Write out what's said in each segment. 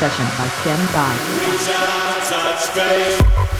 session by Ken Guy. Jason.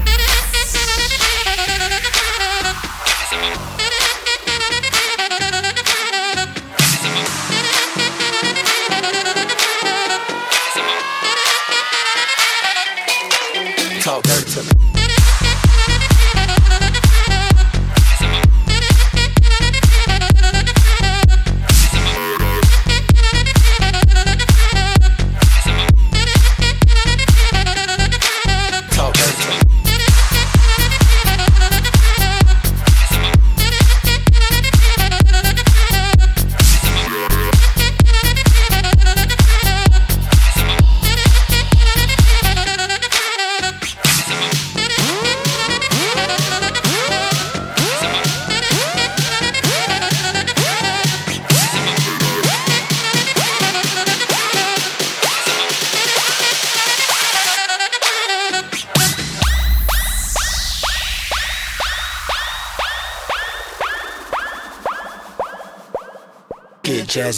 Talk dirty to me.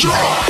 just